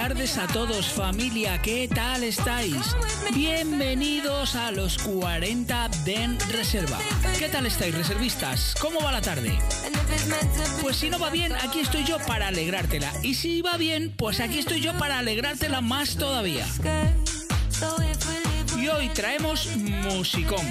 Tardes a todos familia, ¿qué tal estáis? Bienvenidos a los 40 Den Reserva. ¿Qué tal estáis reservistas? ¿Cómo va la tarde? Pues si no va bien, aquí estoy yo para alegrártela. Y si va bien, pues aquí estoy yo para alegrártela más todavía. Y hoy traemos musicón.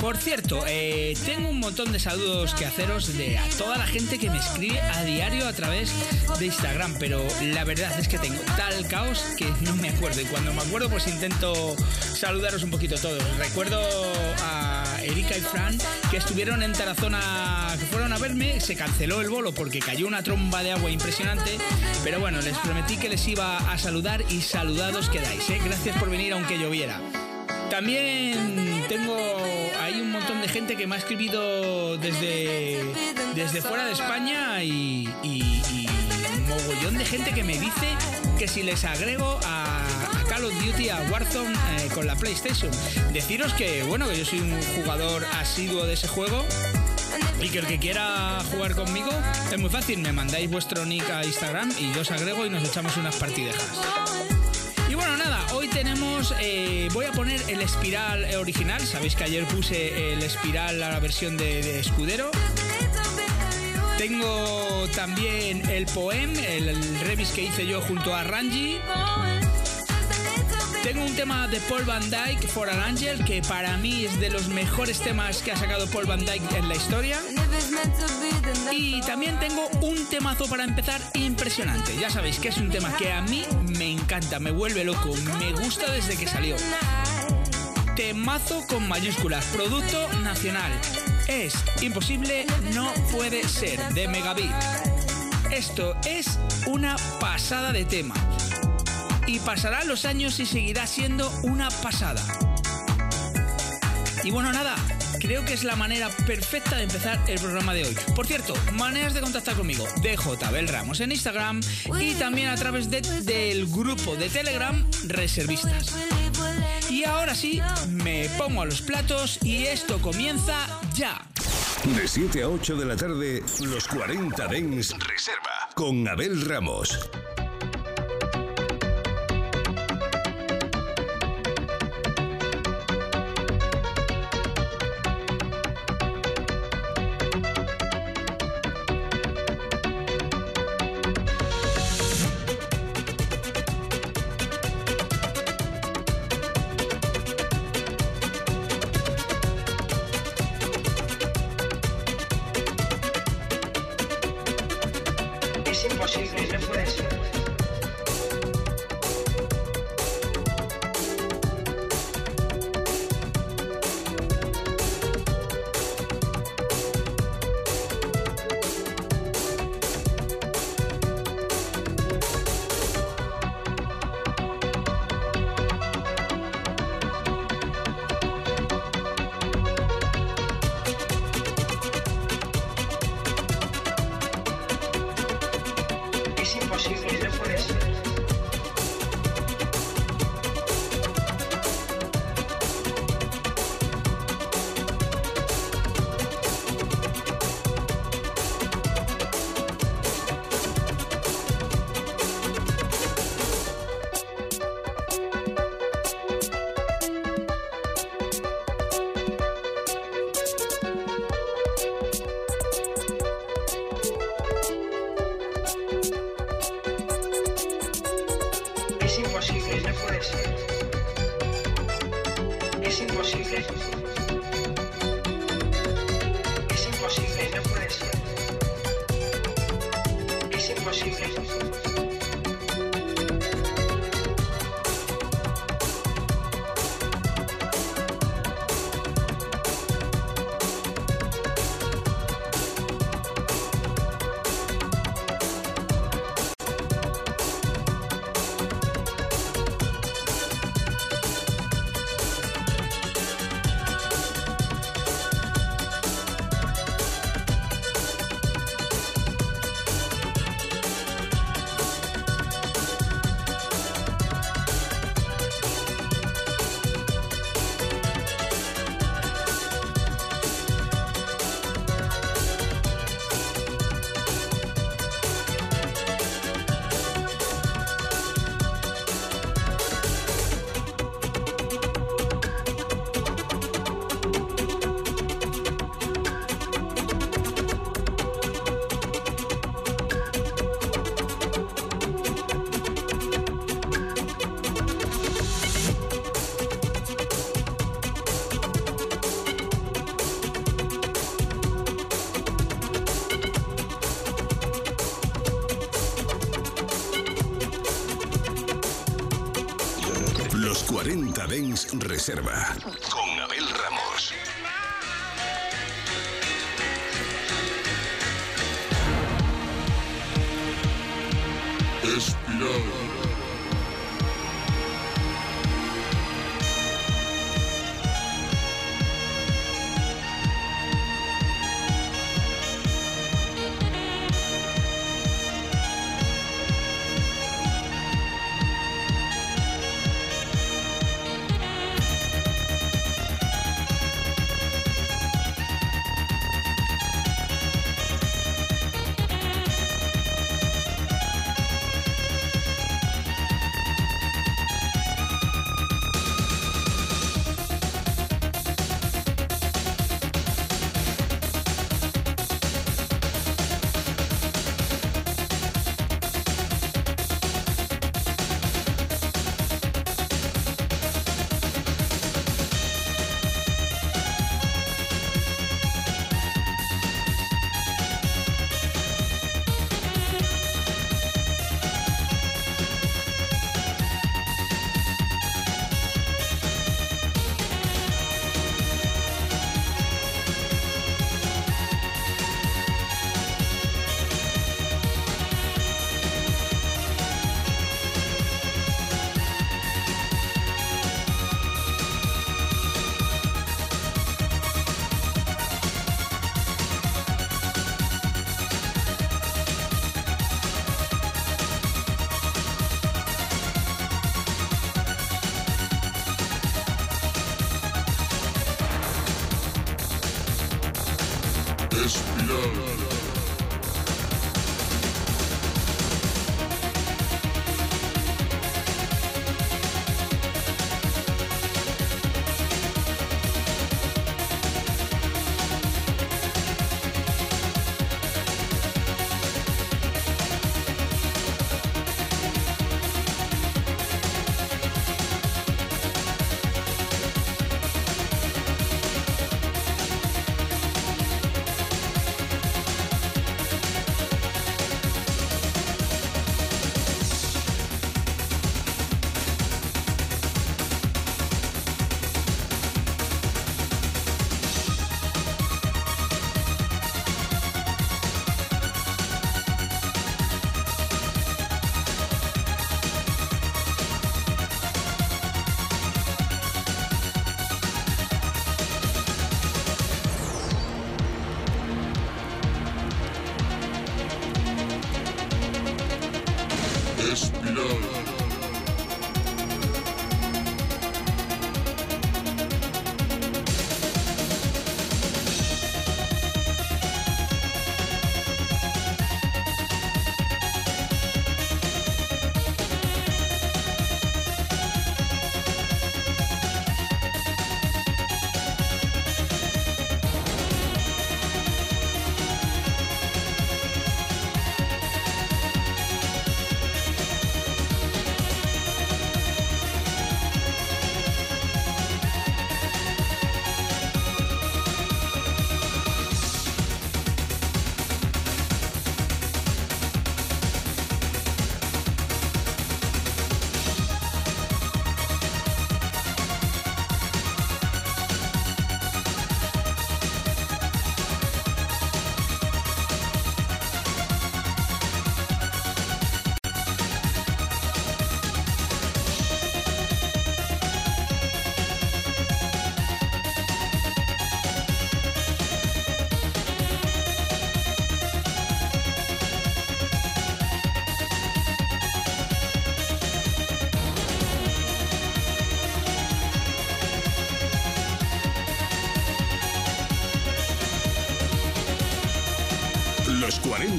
Por cierto, eh, tengo un montón de saludos que haceros de a toda la gente que me escribe a diario a través de Instagram, pero la verdad es que tengo tal caos que no me acuerdo y cuando me acuerdo pues intento saludaros un poquito todos. Recuerdo a Erika y Fran que estuvieron en Tarazona, que fueron a verme, se canceló el bolo porque cayó una tromba de agua impresionante, pero bueno, les prometí que les iba a saludar y saludados quedáis, ¿eh? Gracias por venir aunque lloviera. También tengo montón de gente que me ha escribido desde, desde fuera de España y, y- y un mogollón de gente que me dice que si les agrego a, a Call of Duty, a Warzone eh, con la PlayStation. Deciros que, bueno, que yo soy un jugador asiduo de ese juego y que el que quiera jugar conmigo es muy fácil. Me mandáis vuestro nick a Instagram y yo os agrego y nos echamos unas partidejas. Bueno, nada, hoy tenemos. eh, voy a poner el espiral original. Sabéis que ayer puse el espiral a la versión de, de escudero. Tengo también el poem, el, el remix que hice yo junto a Ranji. Tengo un tema de Paul Van Dyke, For an Angel, que para mí es de los mejores temas que ha sacado Paul Van Dyke en la historia. Y también tengo un temazo para empezar impresionante. Ya sabéis que es un tema que a mí me encanta, me vuelve loco, me gusta desde que salió. Temazo con mayúsculas, producto nacional. Es imposible, no puede ser, de Megabit. Esto es una pasada de tema. Y pasarán los años y seguirá siendo una pasada. Y bueno, nada, creo que es la manera perfecta de empezar el programa de hoy. Por cierto, maneras de contactar conmigo. DJBel Ramos en Instagram y también a través de- del grupo de Telegram Reservistas. Y ahora sí, me pongo a los platos y esto comienza ya. De 7 a 8 de la tarde, los 40 Dens Reserva. Con Abel Ramos. Reserva.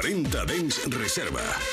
40 Dens Reserva.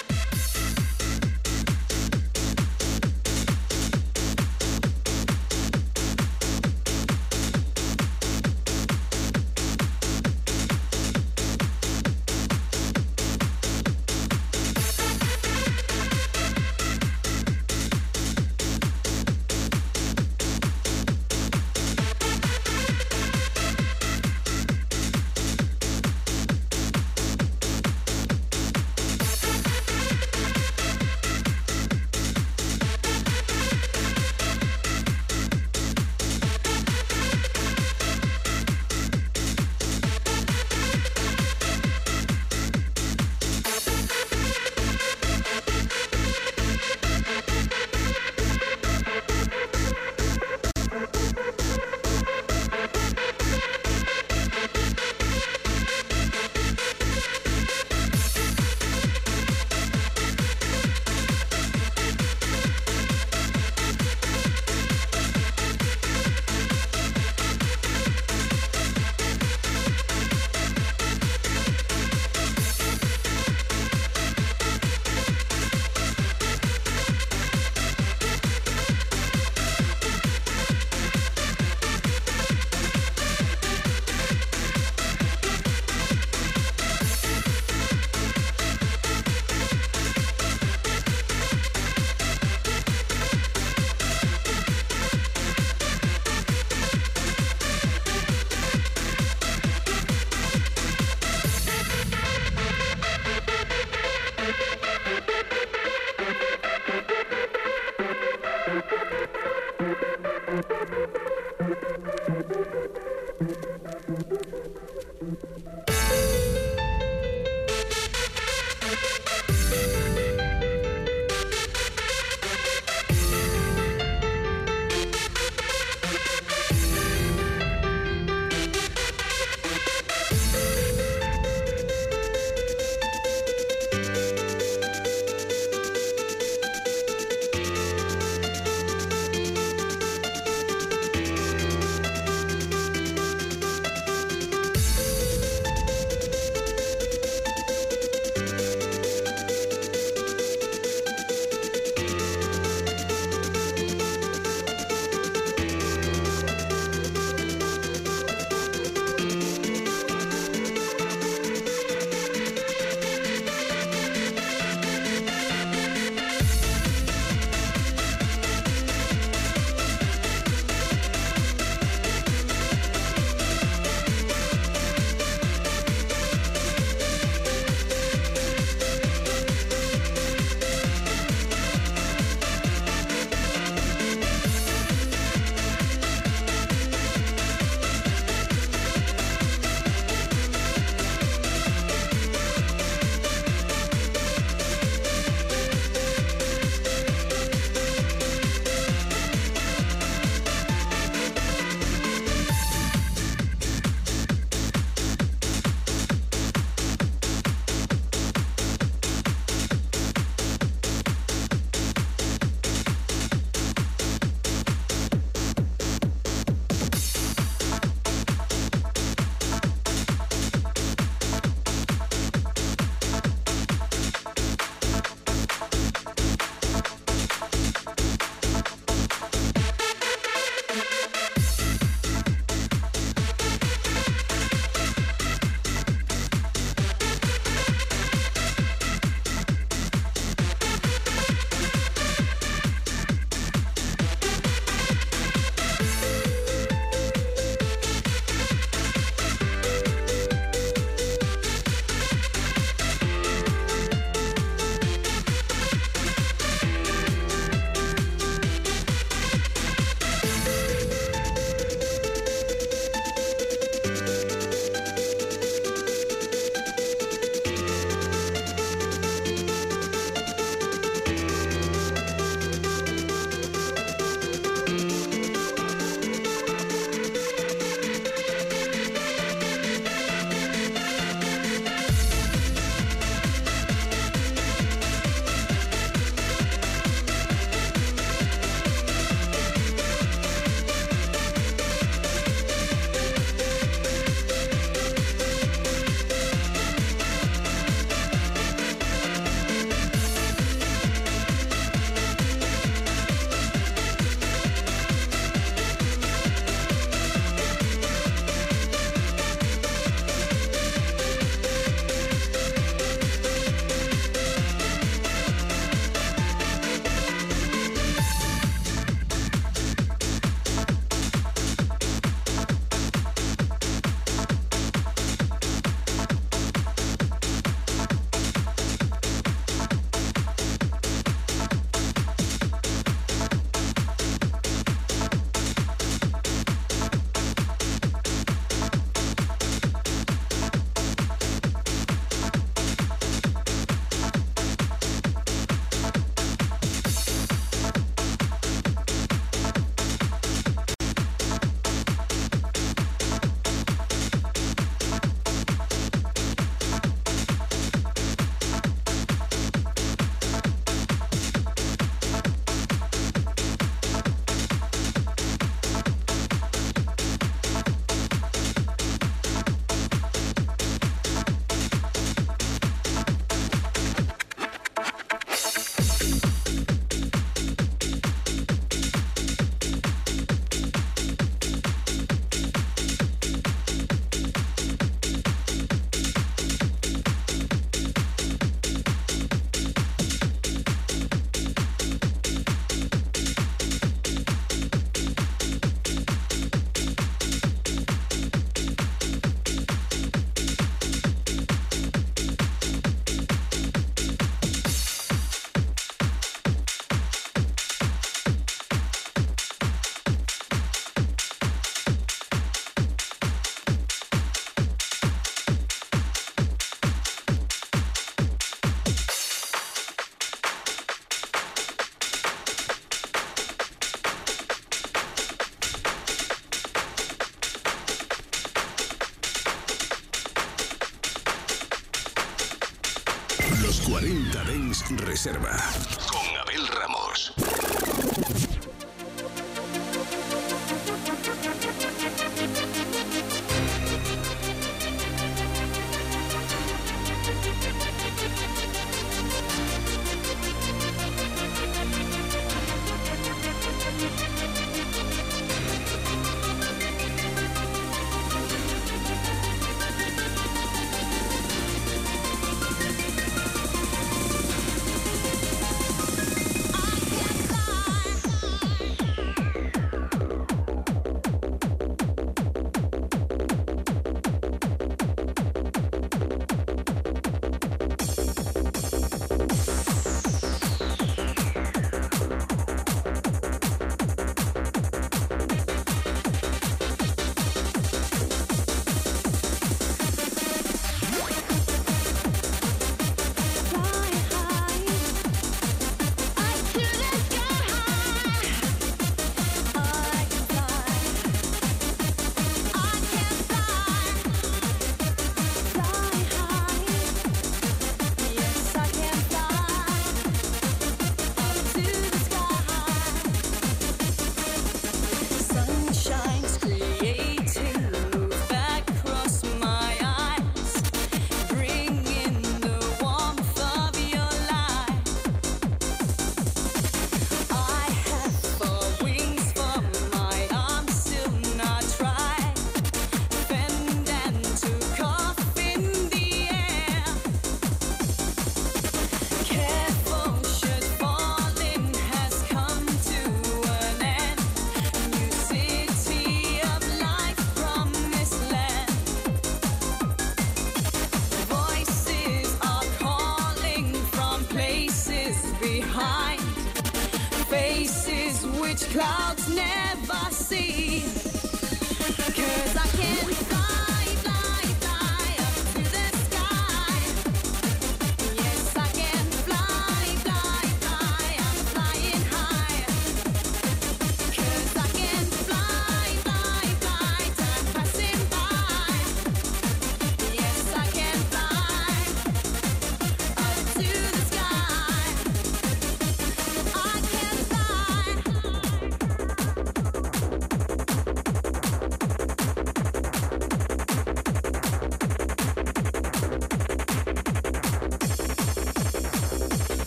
Reserva.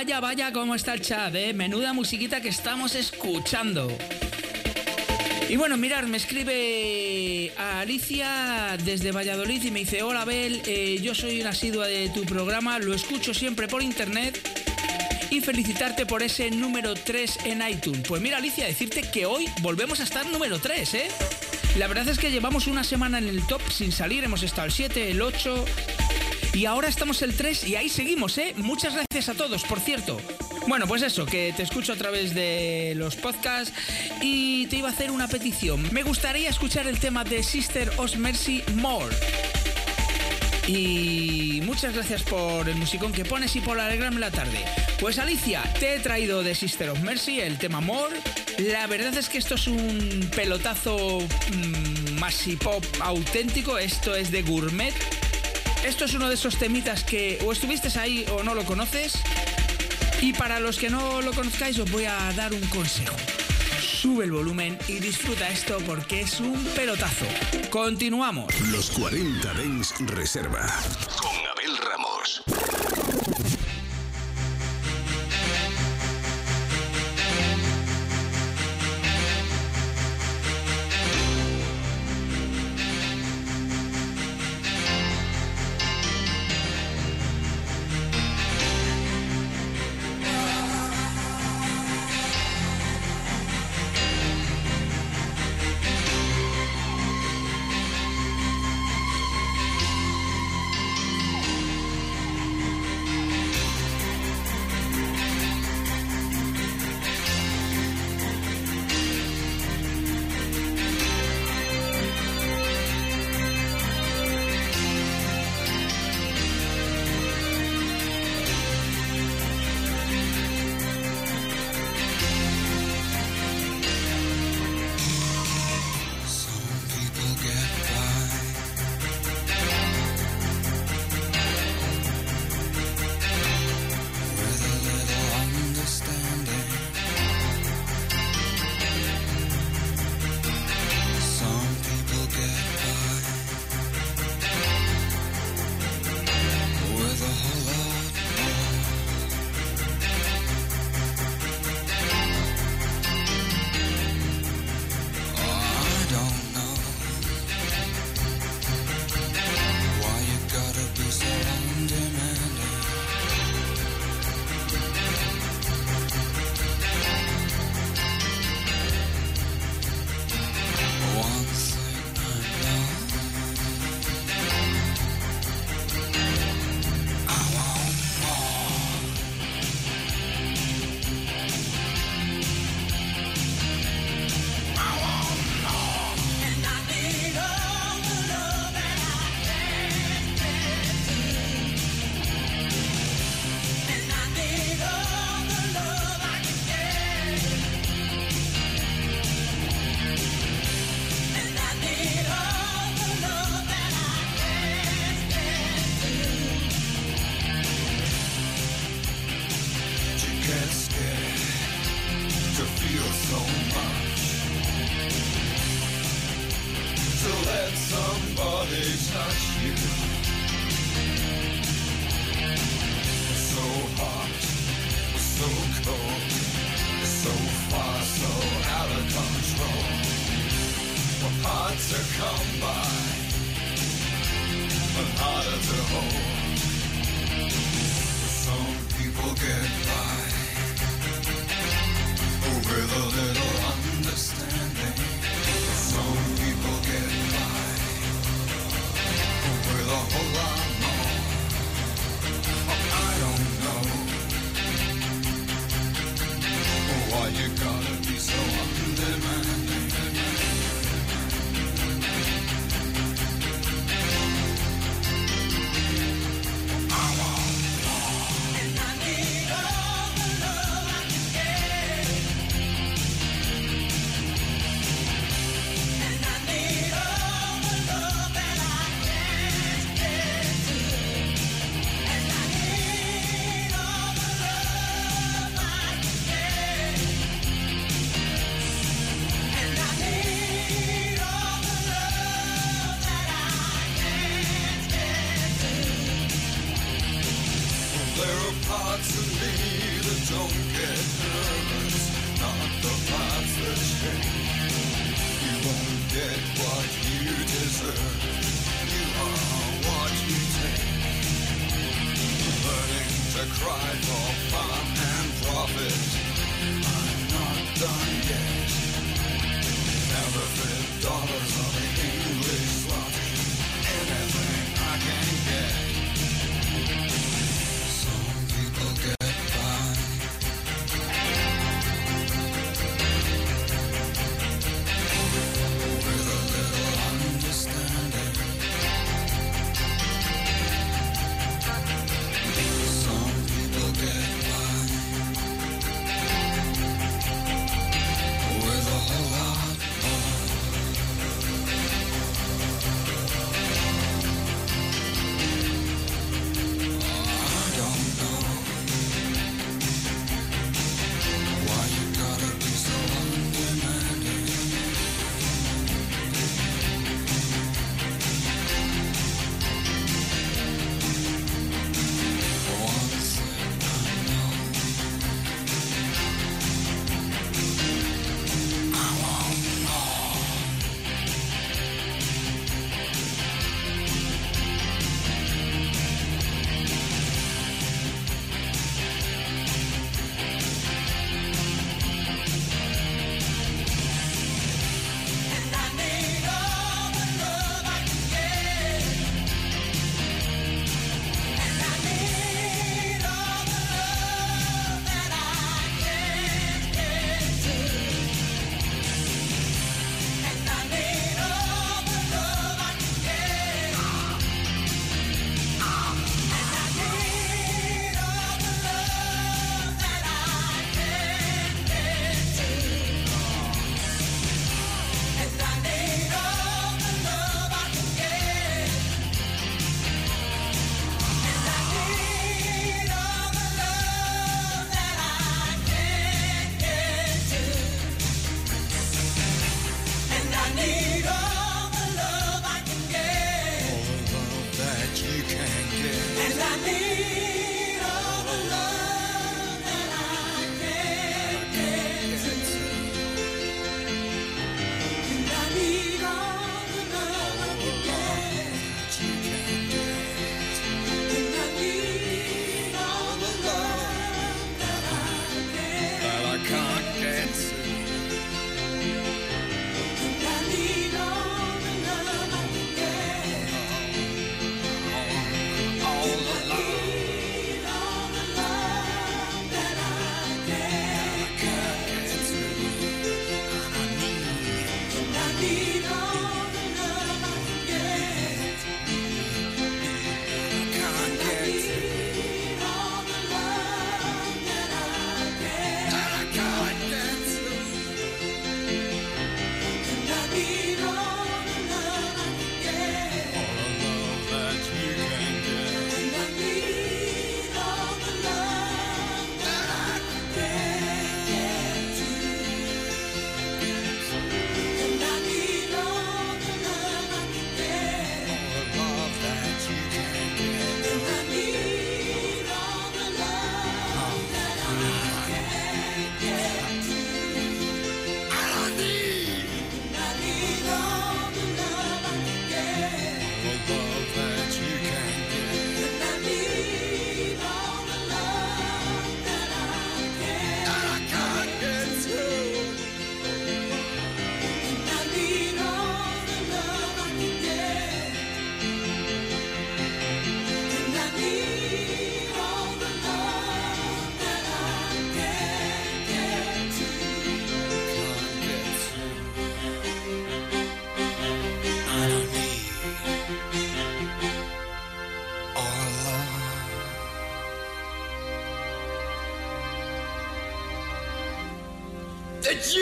Vaya, vaya, cómo está el chat, ¿eh? Menuda musiquita que estamos escuchando. Y bueno, mirar, me escribe Alicia desde Valladolid y me dice, hola Abel, eh, yo soy una asidua de tu programa, lo escucho siempre por internet y felicitarte por ese número 3 en iTunes. Pues mira Alicia, decirte que hoy volvemos a estar número 3, ¿eh? La verdad es que llevamos una semana en el top sin salir, hemos estado el 7, el 8 y ahora estamos el 3 y ahí seguimos, ¿eh? Muchas gracias a todos, por cierto. Bueno, pues eso, que te escucho a través de los podcasts y te iba a hacer una petición. Me gustaría escuchar el tema de Sister of Mercy More. Y muchas gracias por el musicón que pones y por alegrarme la tarde. Pues Alicia, te he traído de Sister of Mercy el tema More. La verdad es que esto es un pelotazo mmm, masi pop auténtico. Esto es de gourmet. Esto es uno de esos temitas que o estuviste ahí o no lo conoces. Y para los que no lo conozcáis os voy a dar un consejo. Sube el volumen y disfruta esto porque es un pelotazo. Continuamos. Los 40 Dens Reserva. Con Abel Ramos.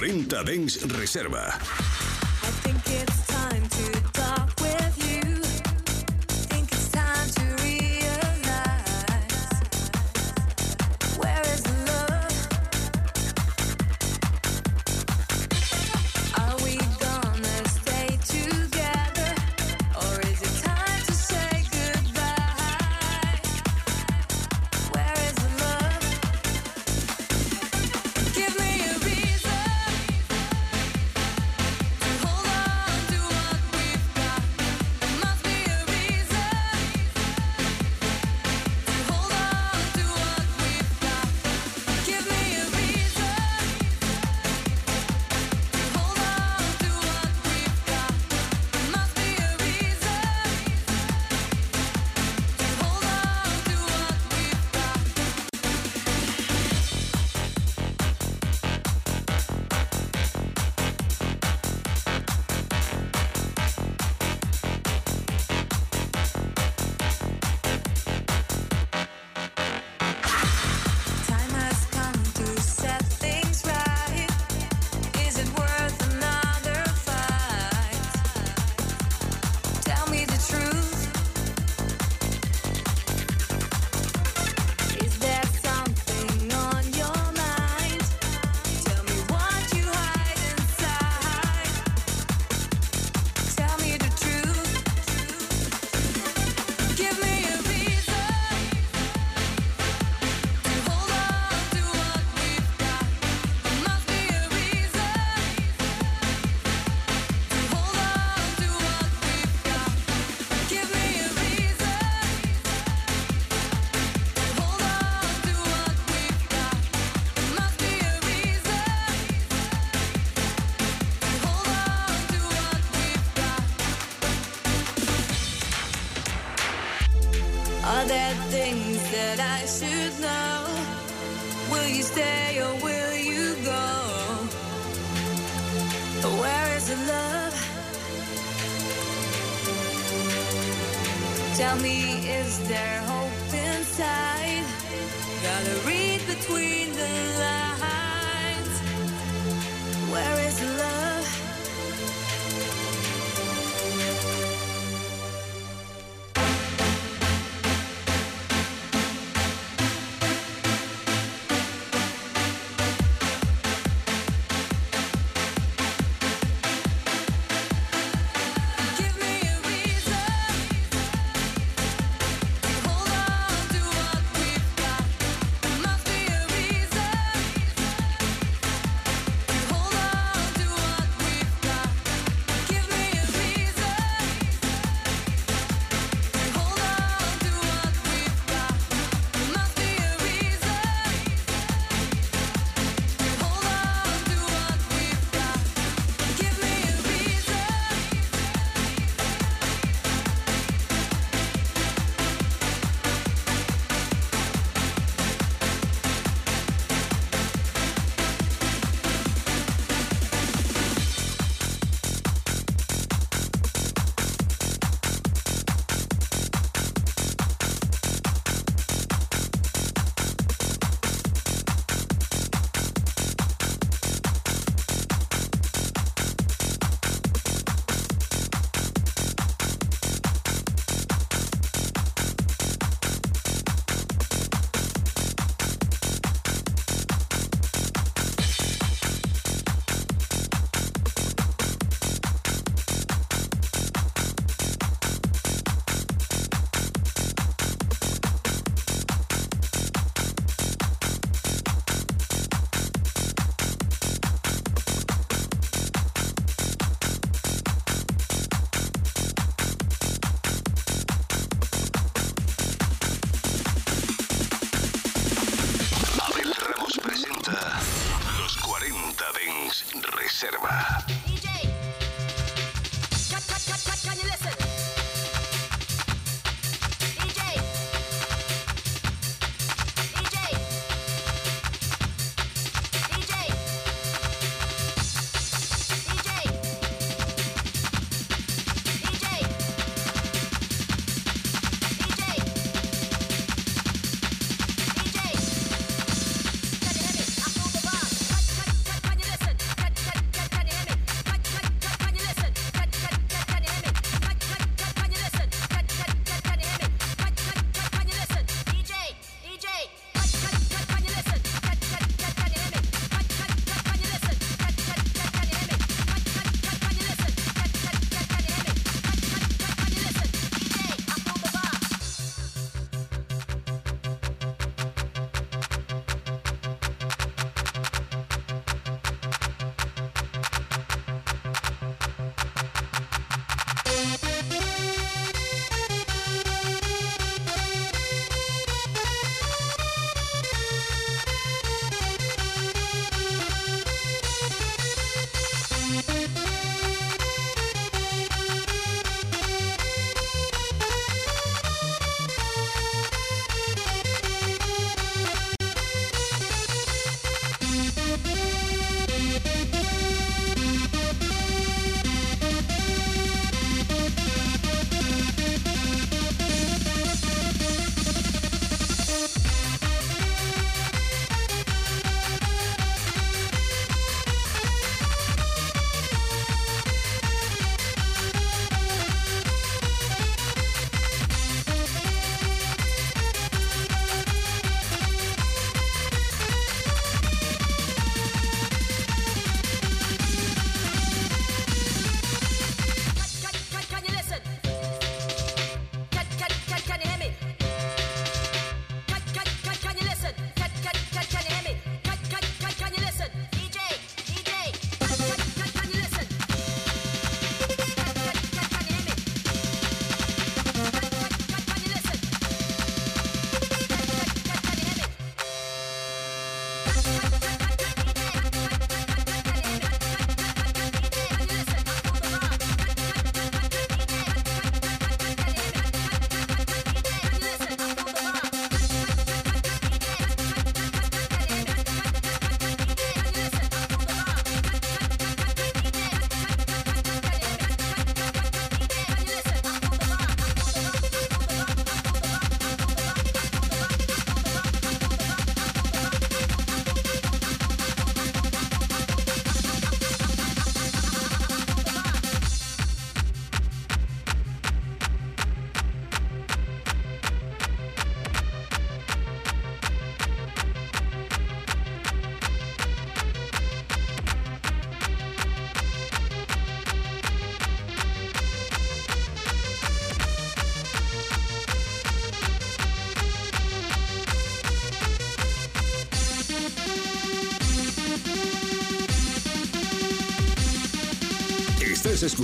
40 Dens Reserva.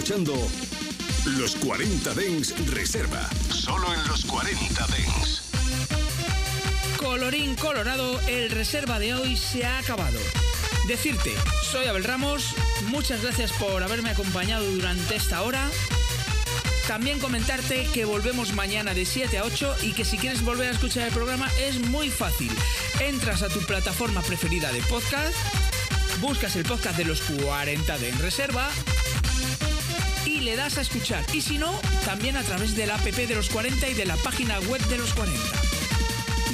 Escuchando Los 40 Dens Reserva. Solo en los 40 Dens. Colorín colorado, el reserva de hoy se ha acabado. Decirte, soy Abel Ramos, muchas gracias por haberme acompañado durante esta hora. También comentarte que volvemos mañana de 7 a 8 y que si quieres volver a escuchar el programa es muy fácil. Entras a tu plataforma preferida de podcast, buscas el podcast de los 40 de En Reserva le das a escuchar. Y si no, también a través del app de los 40 y de la página web de los 40.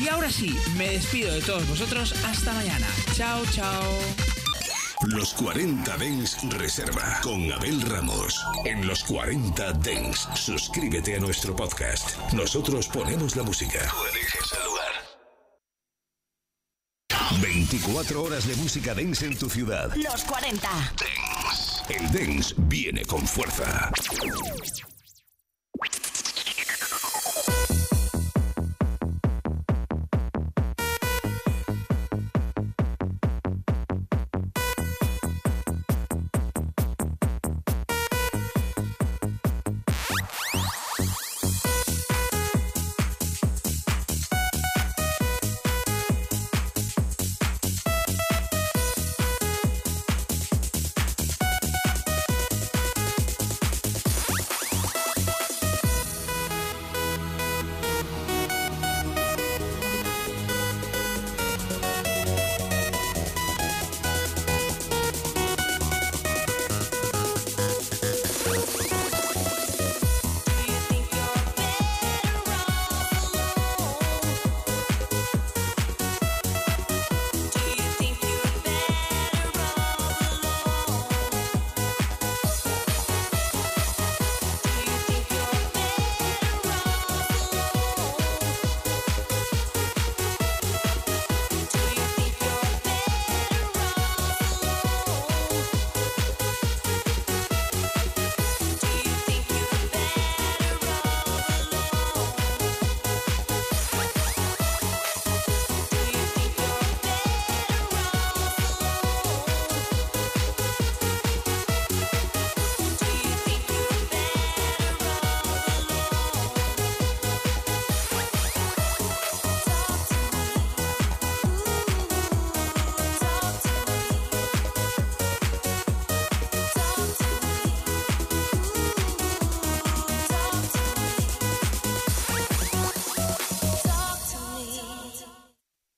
Y ahora sí, me despido de todos vosotros. Hasta mañana. Chao, chao. Los 40 Dens Reserva con Abel Ramos. En los 40 Dens, suscríbete a nuestro podcast. Nosotros ponemos la música. Tú eliges el lugar. 24 horas de música dance en tu ciudad. Los 40. El dance viene con fuerza.